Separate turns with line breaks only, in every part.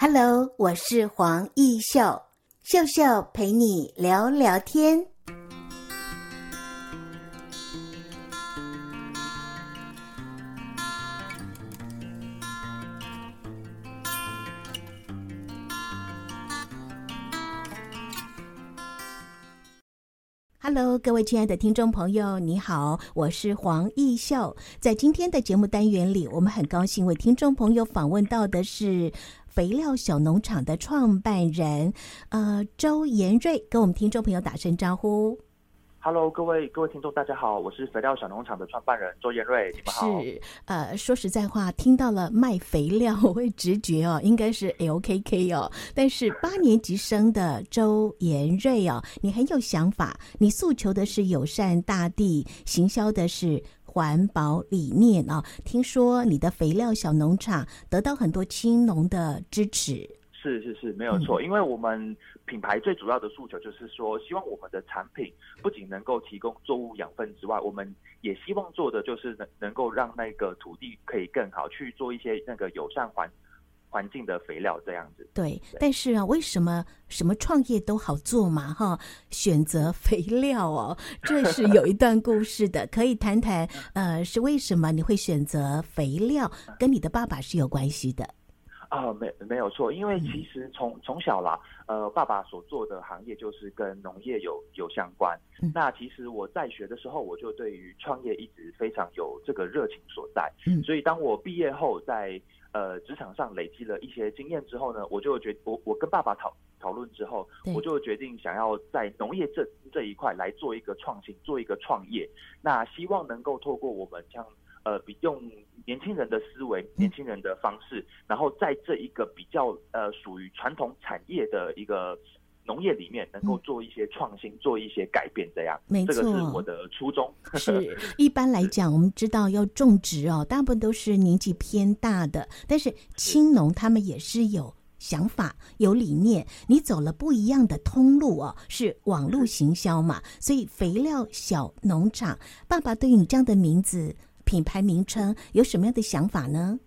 Hello，我是黄义秀，秀秀陪你聊聊天。Hello，各位亲爱的听众朋友，你好，我是黄义秀。在今天的节目单元里，我们很高兴为听众朋友访问到的是肥料小农场的创办人，呃，周延瑞，跟我们听众朋友打声招呼。
Hello，各位各位听众，大家好，我是肥料小农场的创办人周延瑞，你们好。
是，呃，说实在话，听到了卖肥料，我会直觉哦，应该是 LKK 哦。但是八年级生的周延瑞哦，你很有想法，你诉求的是友善大地，行销的是环保理念啊、哦。听说你的肥料小农场得到很多青农的支持。
是是是，没有错，因为我们品牌最主要的诉求就是说，希望我们的产品不仅能够提供作物养分之外，我们也希望做的就是能能够让那个土地可以更好去做一些那个友善环环境的肥料这样子。
对，对，但是啊，为什么什么创业都好做嘛？哈，选择肥料哦，这是有一段故事的，可以谈谈呃，是为什么你会选择肥料？跟你的爸爸是有关系的。
啊、呃，没没有错，因为其实从从小啦，呃，爸爸所做的行业就是跟农业有有相关。嗯。那其实我在学的时候，我就对于创业一直非常有这个热情所在。嗯。所以当我毕业后在呃职场上累积了一些经验之后呢，我就决我我跟爸爸讨讨论之后，我就决定想要在农业这这一块来做一个创新，做一个创业。那希望能够透过我们像呃比用。年轻人的思维，年轻人的方式，嗯、然后在这一个比较呃属于传统产业的一个农业里面，能够做一些创新，嗯、做一些改变，这样，
没错，
这个是我的初衷。
是，一般来讲，我们知道要种植哦，大部分都是年纪偏大的，但是青农他们也是有想法、有理念。你走了不一样的通路哦，是网络行销嘛？所以肥料小农场，爸爸对于你这样的名字。品牌名称有什么样的想法呢？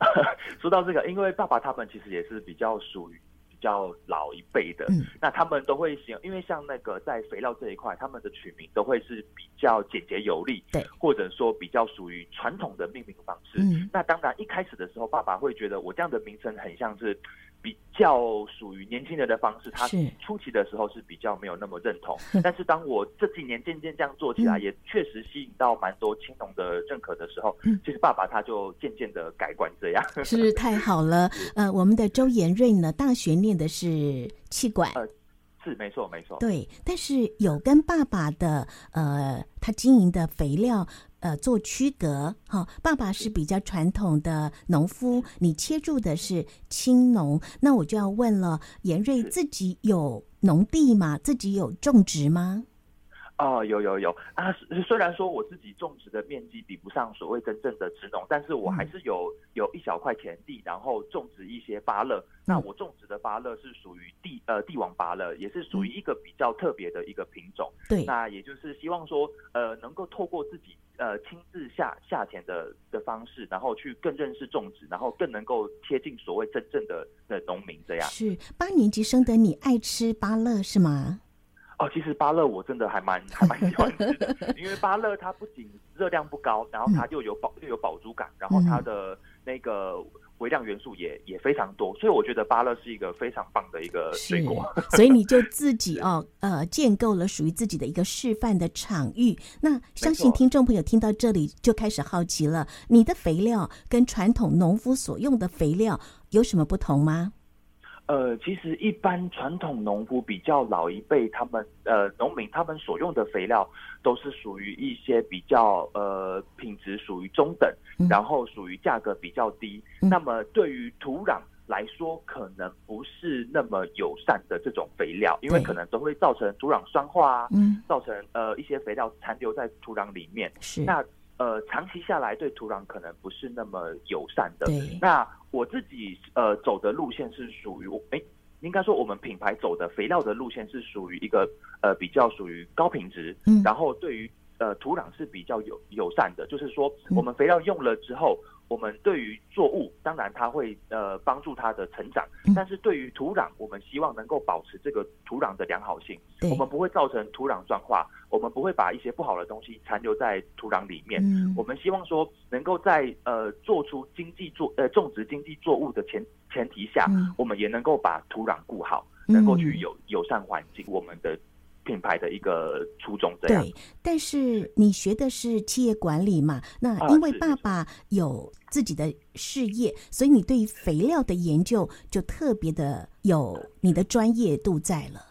说到这个，因为爸爸他们其实也是比较属于比较老一辈的，嗯，那他们都会想，因为像那个在肥料这一块，他们的取名都会是比较简洁有力，对，或者说比较属于传统的命名方式。嗯，那当然一开始的时候，爸爸会觉得我这样的名称很像是。比较属于年轻人的方式，他初期的时候是比较没有那么认同。是，但是当我这几年渐渐这样做起来，嗯、也确实吸引到蛮多青农的认可的时候，嗯、其实爸爸他就渐渐的改观这样。
是太好了，呃，我们的周延瑞呢，大学念的是气管。呃
是没错，没错。
对，但是有跟爸爸的呃，他经营的肥料呃做区隔哈、哦。爸爸是比较传统的农夫，你切入的是青农，那我就要问了，严瑞自己有农地吗？自己有种植吗？
哦，有有有啊！虽然说我自己种植的面积比不上所谓真正的植农，但是我还是有有一小块田地，然后种植一些芭乐。那我种植的芭乐是属于帝呃帝王芭乐，也是属于一个比较特别的一个品种。对，那也就是希望说，呃，能够透过自己呃亲自下下田的的方式，然后去更认识种植，然后更能够贴近所谓真正的的农民这样。
是八年级生的你爱吃芭乐是吗？
哦，其实芭乐我真的还蛮还蛮喜欢吃的，因为芭乐它不仅热量不高，然后它又有饱又有饱足感，然后它的那个微量元素也也非常多，所以我觉得芭乐是一个非常棒的一个水果。
所以你就自己哦呃建构了属于自己的一个示范的场域。那相信听众朋友听到这里就开始好奇了，你的肥料跟传统农夫所用的肥料有什么不同吗？
呃，其实一般传统农夫比较老一辈，他们呃农民他们所用的肥料都是属于一些比较呃品质属于中等，嗯、然后属于价格比较低。嗯、那么对于土壤来说，可能不是那么友善的这种肥料，因为可能都会造成土壤酸化啊，嗯、造成呃一些肥料残留在土壤里面。是那。呃，长期下来对土壤可能不是那么友善的。对。那我自己呃走的路线是属于，哎，应该说我们品牌走的肥料的路线是属于一个呃比较属于高品质，嗯，然后对于呃土壤是比较友友善的，就是说我们肥料用了之后我们对于作物，当然它会呃帮助它的成长，但是对于土壤，我们希望能够保持这个土壤的良好性。我们不会造成土壤酸化，我们不会把一些不好的东西残留在土壤里面。我们希望说，能够在呃做出经济作呃种植经济作物的前前提下，我们也能够把土壤顾好，能够去友友善环境。我们的。品牌的一个初衷这样。
对，但是你学的是企业管理嘛？那因为爸爸有自己的事业，所以你对于肥料的研究就特别的有你的专业度在了。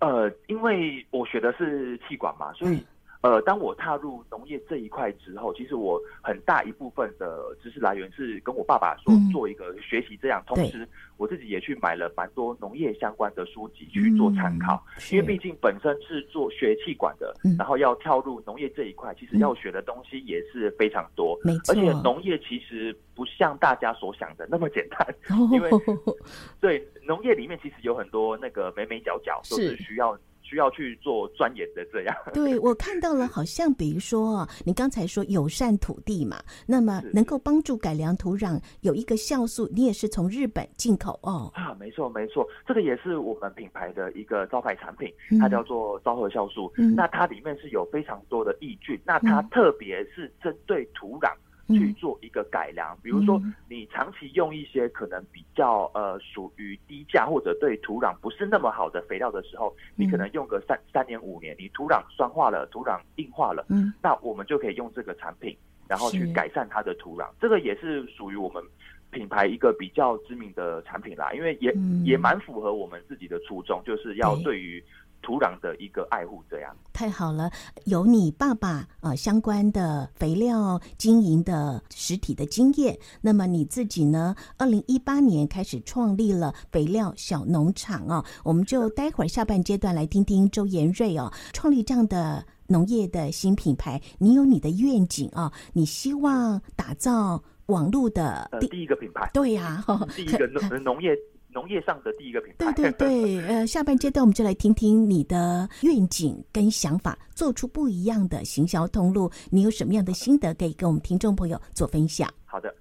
呃，因为我学的是气管嘛，所以。嗯呃，当我踏入农业这一块之后，其实我很大一部分的知识来源是跟我爸爸说做一个学习，这样，嗯、同时我自己也去买了蛮多农业相关的书籍去做参考，嗯、因为毕竟本身是做学气管的，嗯、然后要跳入农业这一块，其实要学的东西也是非常多，而且农业其实不像大家所想的那么简单，因为 对农业里面其实有很多那个眉眉角角都是。需要。需要去做钻研的这样，
对，我看到了，好像比如说，你刚才说友善土地嘛，那么能够帮助改良土壤，有一个酵素，你也是从日本进口哦。
啊，没错没错，这个也是我们品牌的一个招牌产品，它叫做昭和酵素。嗯，那它里面是有非常多的抑菌，那它特别是针对土壤。去做一个改良，比如说你长期用一些可能比较呃属于低价或者对土壤不是那么好的肥料的时候，你可能用个三三年五年，你土壤酸化了，土壤硬化了，嗯，那我们就可以用这个产品，然后去改善它的土壤，这个也是属于我们品牌一个比较知名的产品啦，因为也也蛮符合我们自己的初衷，就是要对于。土壤的一个爱护，这样
太好了。有你爸爸啊、呃、相关的肥料经营的实体的经验，那么你自己呢？二零一八年开始创立了肥料小农场哦，我们就待会儿下半阶段来听听周延瑞哦，创立这样的农业的新品牌，你有你的愿景啊、哦，你希望打造网络的第、
呃、第一个品牌，
对呀、啊，
第一个农农业。农业上的第一个品牌。
对对对，呃，下半阶段我们就来听听你的愿景跟想法，做出不一样的行销通路。你有什么样的心得可以跟我们听众朋友做分享？
好的。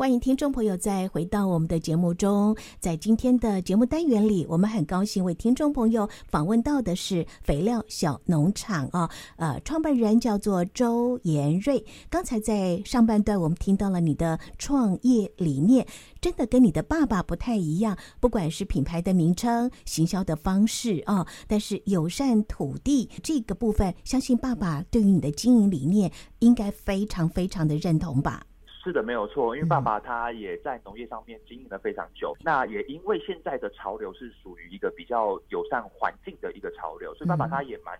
欢迎听众朋友再回到我们的节目中，在今天的节目单元里，我们很高兴为听众朋友访问到的是肥料小农场啊，呃，创办人叫做周延瑞。刚才在上半段我们听到了你的创业理念，真的跟你的爸爸不太一样，不管是品牌的名称、行销的方式啊，但是友善土地这个部分，相信爸爸对于你的经营理念应该非常非常的认同吧。
是的，没有错，因为爸爸他也在农业上面经营了非常久，嗯、那也因为现在的潮流是属于一个比较友善环境的一个潮流，所以爸爸他也蛮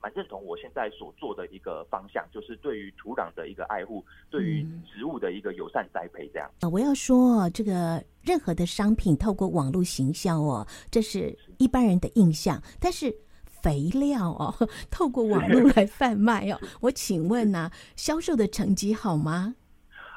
蛮认同我现在所做的一个方向，就是对于土壤的一个爱护，对于植物的一个友善栽培这样。
啊，我要说这个任何的商品透过网络行销哦，这是一般人的印象，但是肥料哦，透过网络来贩卖哦，我请问呢、啊，销售的成绩好吗？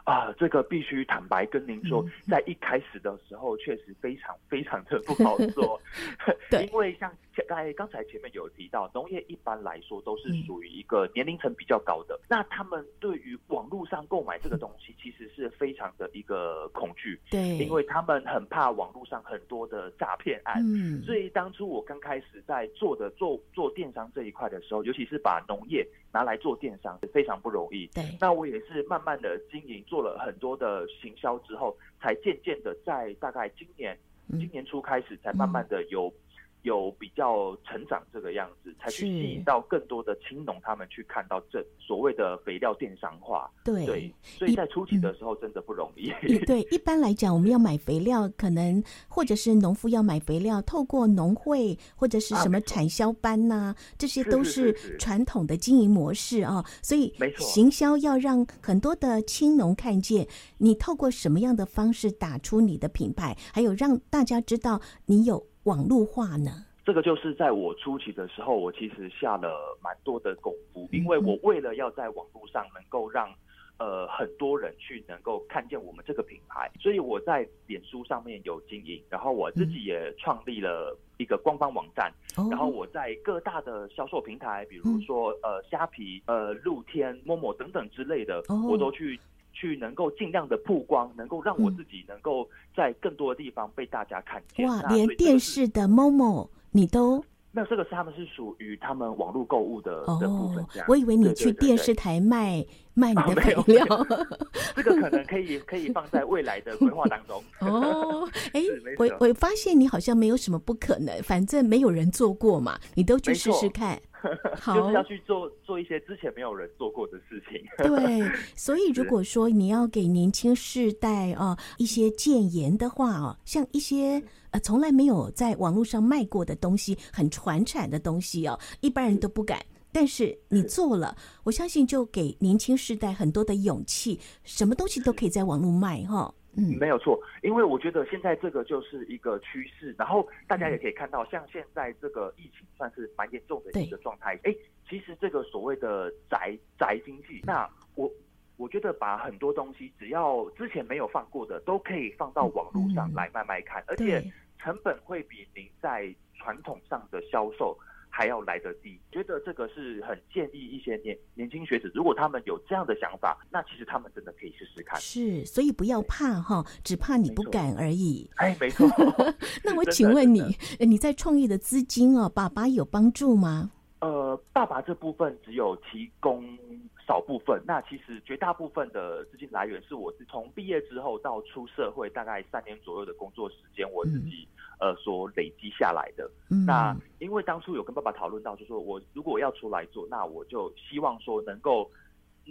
啊，这个必须坦白跟您说，在一开始的时候，确实非常非常的不好做，对，因为像刚才刚才前面有提到，农业一般来说都是属于一个年龄层比较高的，那他们对于网络上购买这个东西，其实是非常的一个恐惧，对，因为他们很怕网络上很多的诈骗案，嗯，所以当初我刚开始在做的做做电商这一块的时候，尤其是把农业拿来做电商，是非常不容易，对，那我也是慢慢的经营。做了很多的行销之后，才渐渐的在大概今年今年初开始，才慢慢的有。有比较成长这个样子，才去吸引到更多的青农他们去看到这所谓的肥料电商化。对，对，所以在初期的时候真的不容易。
嗯、对，一般来讲，我们要买肥料，可能或者是农夫要买肥料，透过农会或者是什么产销班呐、啊，啊、这些都是传统的经营模式啊。所以，行销要让很多的青农看见你透过什么样的方式打出你的品牌，还有让大家知道你有。网络化呢？
这个就是在我初期的时候，我其实下了蛮多的功夫，因为我为了要在网络上能够让呃很多人去能够看见我们这个品牌，所以我在脸书上面有经营，然后我自己也创立了一个官方网站，嗯、然后我在各大的销售平台，比如说呃虾皮、呃露天、Momo 等等之类的，哦、我都去去能够尽量的曝光，能够让我自己能够在更多的地方被大家看见。
哇，连电视的 Momo 你都。
那这个是他们是属于他们网络购物的的部分，这样。
我以为你去电视台卖卖你的配料，
这个可能可以可以放在未来的规划当中。
哦，哎，我我发现你好像没有什么不可能，反正没有人做过嘛，你都去试试看。
好，就是要去做做一些之前没有人做过的事情。
对，所以如果说你要给年轻世代啊一些建言的话啊，像一些呃从来没有在网络上卖过的东西，很传产的东西哦，一般人都不敢。但是你做了，我相信就给年轻世代很多的勇气，什么东西都可以在网络卖哈。
嗯，没有错，因为我觉得现在这个就是一个趋势，然后大家也可以看到，像现在这个疫情算是蛮严重的一个状态。哎，其实这个所谓的宅宅经济，那我我觉得把很多东西只要之前没有放过的，都可以放到网络上来卖卖看，而且成本会比您在传统上的销售还要来得低，觉得这个是很建议一些年年轻学子，如果他们有这样的想法，那其实他们真的可以试试看。
是，所以不要怕哈，只怕你不敢而已。
哎，没错。
那我请问你，你在创业的资金哦，爸爸有帮助吗？
呃，爸爸这部分只有提供少部分，那其实绝大部分的资金来源是我是从毕业之后到出社会大概三年左右的工作时间，我自己。嗯呃，所累积下来的，嗯、那因为当初有跟爸爸讨论到，就是说我如果要出来做，那我就希望说能够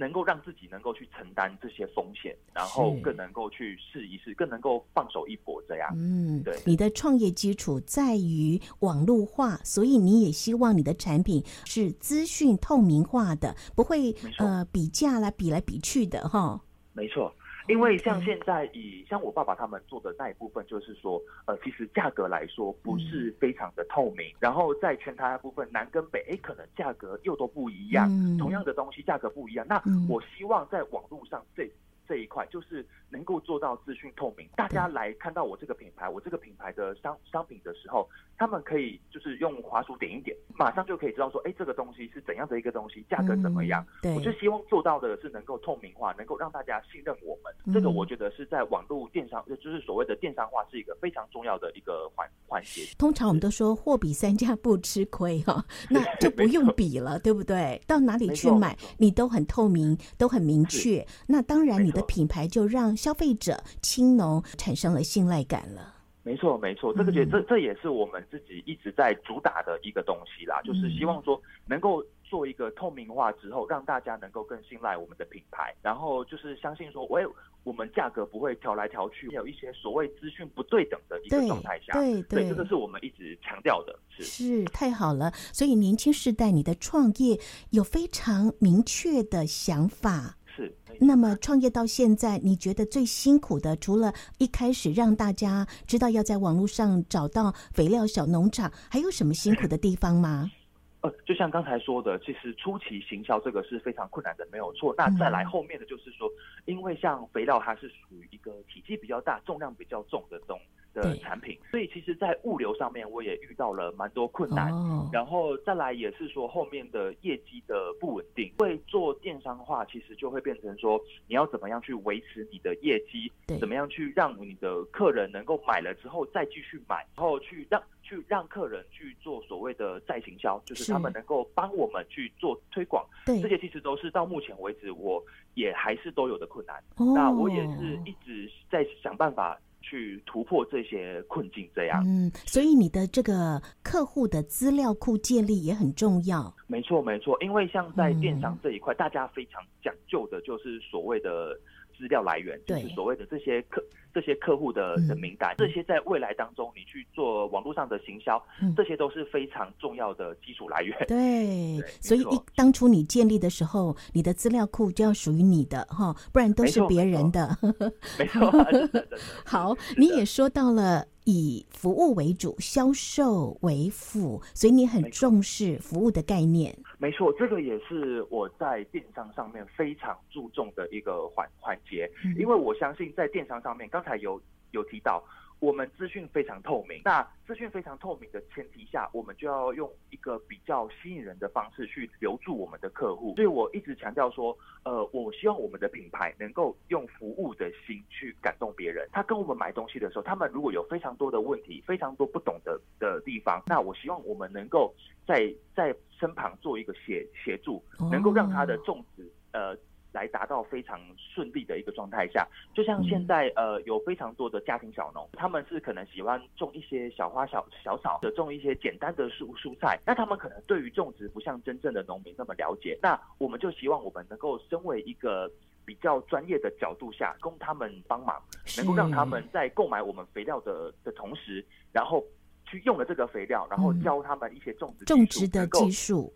能够让自己能够去承担这些风险，然后更能够去试一试，更能够放手一搏，这样。嗯，对。
你的创业基础在于网络化，所以你也希望你的产品是资讯透明化的，不会呃比价来比来比去的哈。
没错。因为像现在以像我爸爸他们做的那一部分，就是说，呃，其实价格来说不是非常的透明。然后在全台的部分，南跟北，哎，可能价格又都不一样。同样的东西价格不一样。那我希望在网络上这这一块，就是能够做到资讯透明。大家来看到我这个品牌，我这个品牌的商商品的时候，他们可以就是用滑鼠点一点，马上就可以知道说，哎，这个东西是怎样的一个东西，价格怎么样。对，我就希望做到的是能够透明化，能够让大家信任我们。这个我觉得是在网络电商，就是所谓的电商化，是一个非常重要的一个环环节。
通常我们都说货比三家不吃亏哈，那就不用比了，对不对？到哪里去买，你都很透明，都很明确。那当然，你的品牌就让消费者青农产生了信赖感了。
没错，没错，这个觉这这也是我们自己一直在主打的一个东西啦，就是希望说能够。做一个透明化之后，让大家能够更信赖我们的品牌，然后就是相信说，喂，我们价格不会调来调去，有一些所谓资讯不对等的一个状态下，
对对，
这个是我们一直强调的，是
是太好了。所以年轻世代，你的创业有非常明确的想法，
是。
那么创业到现在，你觉得最辛苦的，除了一开始让大家知道要在网络上找到肥料小农场，还有什么辛苦的地方吗？
呃，就像刚才说的，其实初期行销这个是非常困难的，没有错。那再来后面的就是说，因为像肥料它是属于一个体积比较大、重量比较重的这种的产品，所以其实，在物流上面我也遇到了蛮多困难。然后再来也是说，后面的业绩的不稳定，会做电商化，其实就会变成说，你要怎么样去维持你的业绩，怎么样去让你的客人能够买了之后再继续买，然后去让。去让客人去做所谓的再行销，就是他们能够帮我们去做推广，对，这些其实都是到目前为止我也还是都有的困难。哦、那我也是一直在想办法去突破这些困境，这样。
嗯，所以你的这个客户的资料库建立也很重要。
没错，没错，因为像在电商这一块，嗯、大家非常讲究的就是所谓的。资料来源就是所谓的这些客这些客户的的名单，这些在未来当中你去做网络上的行销，这些都是非常重要的基础来源。
对，所以一当初你建立的时候，你的资料库就要属于你的哈，不然都是别人的。
没错，
好，你也说到了以服务为主，销售为辅，所以你很重视服务的概念。
没错，这个也是我在电商上面非常注重的一个环环节，嗯，因为我相信在电商上面，刚才有有提到。我们资讯非常透明，那资讯非常透明的前提下，我们就要用一个比较吸引人的方式去留住我们的客户。所以我一直强调说，呃，我希望我们的品牌能够用服务的心去感动别人。他跟我们买东西的时候，他们如果有非常多的问题，非常多不懂的的地方，那我希望我们能够在在身旁做一个协协助，能够让他的种植呃。来达到非常顺利的一个状态下，就像现在呃有非常多的家庭小农，他们是可能喜欢种一些小花小小草的，种一些简单的蔬蔬菜，那他们可能对于种植不像真正的农民那么了解，那我们就希望我们能够身为一个比较专业的角度下，供他们帮忙，能够让他们在购买我们肥料的的同时，然后去用了这个肥料，然后教他们一些种植
种植的技术。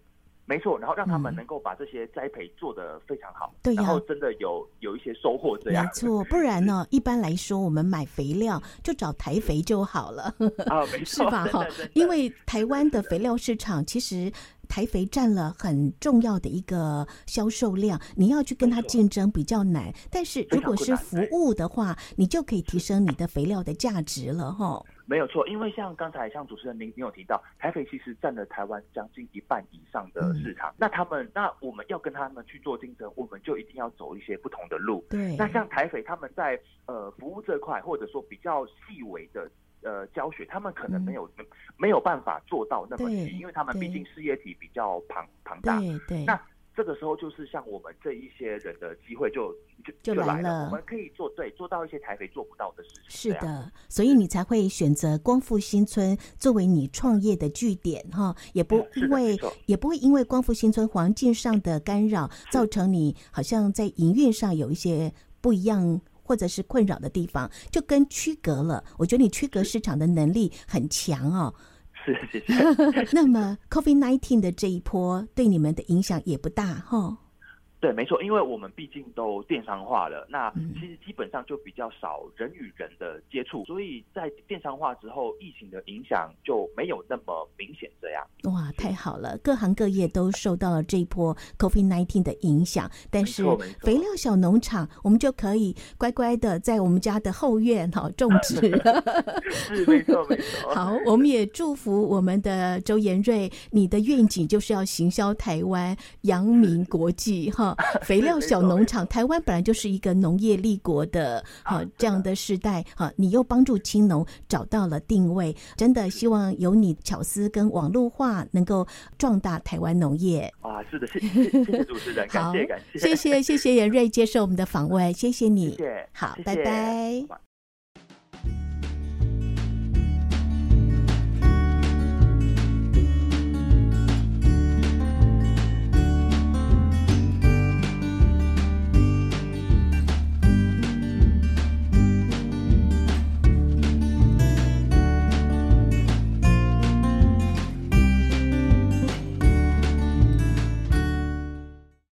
没错，然后让他们能够把这些栽培做得非常好，
对、嗯，
然后真的有有一些收获这样。
没错，不然呢，一般来说，我们买肥料就找台肥就好了，
啊，没错，
是吧？哈，因为台湾的肥料市场其实台肥占了很重要的一个销售量，你要去跟它竞争比较难。但是如果是服务的话，你就可以提升你的肥料的价值了，哈。
没有错，因为像刚才像主持人您您有提到，台肥其实占了台湾将近一半以上的市场。嗯、那他们那我们要跟他们去做竞争，我们就一定要走一些不同的路。
对。
那像台肥他们在呃服务这块，或者说比较细微的呃教学，他们可能没有、嗯、没有办法做到那么细，因为他们毕竟事业体比较庞庞大。
对对。
那这个时候就是像我们这一些人的机会就。就来了，就来了，我们可以做对，做到一些台北做不到的事情。
是的，所以你才会选择光复新村作为你创业的据点哈，也不因为也不会因为光复新村环境上的干扰，造成你好像在营运上有一些不一样或者是困扰的地方，就跟区隔了。我觉得你区隔市场的能力很强哦。
是，谢谢。
那么 COVID-19 的这一波对你们的影响也不大哈。
对，没错，因为我们毕竟都电商化了，那其实基本上就比较少人与人的接触，所以在电商化之后，疫情的影响就没有那么明显。这样
哇，太好了，各行各业都受到了这一波 COVID-19 的影响，但是肥料小农场，我们就可以乖乖的在我们家的后院哈种植。
是没错没错。
好，我们也祝福我们的周延瑞，你的愿景就是要行销台湾，扬名国际哈。肥料小农场，台湾本来就是一个农业立国的哈这样的。时代哈，你又帮助青农找到了定位，真的希望有你巧思跟网络化能够壮大台湾农业。
啊，是的，谢谢谢谢主持人，感谢感谢，
谢谢谢谢延瑞接受我们的访问，谢谢你，
谢谢，
好，拜拜。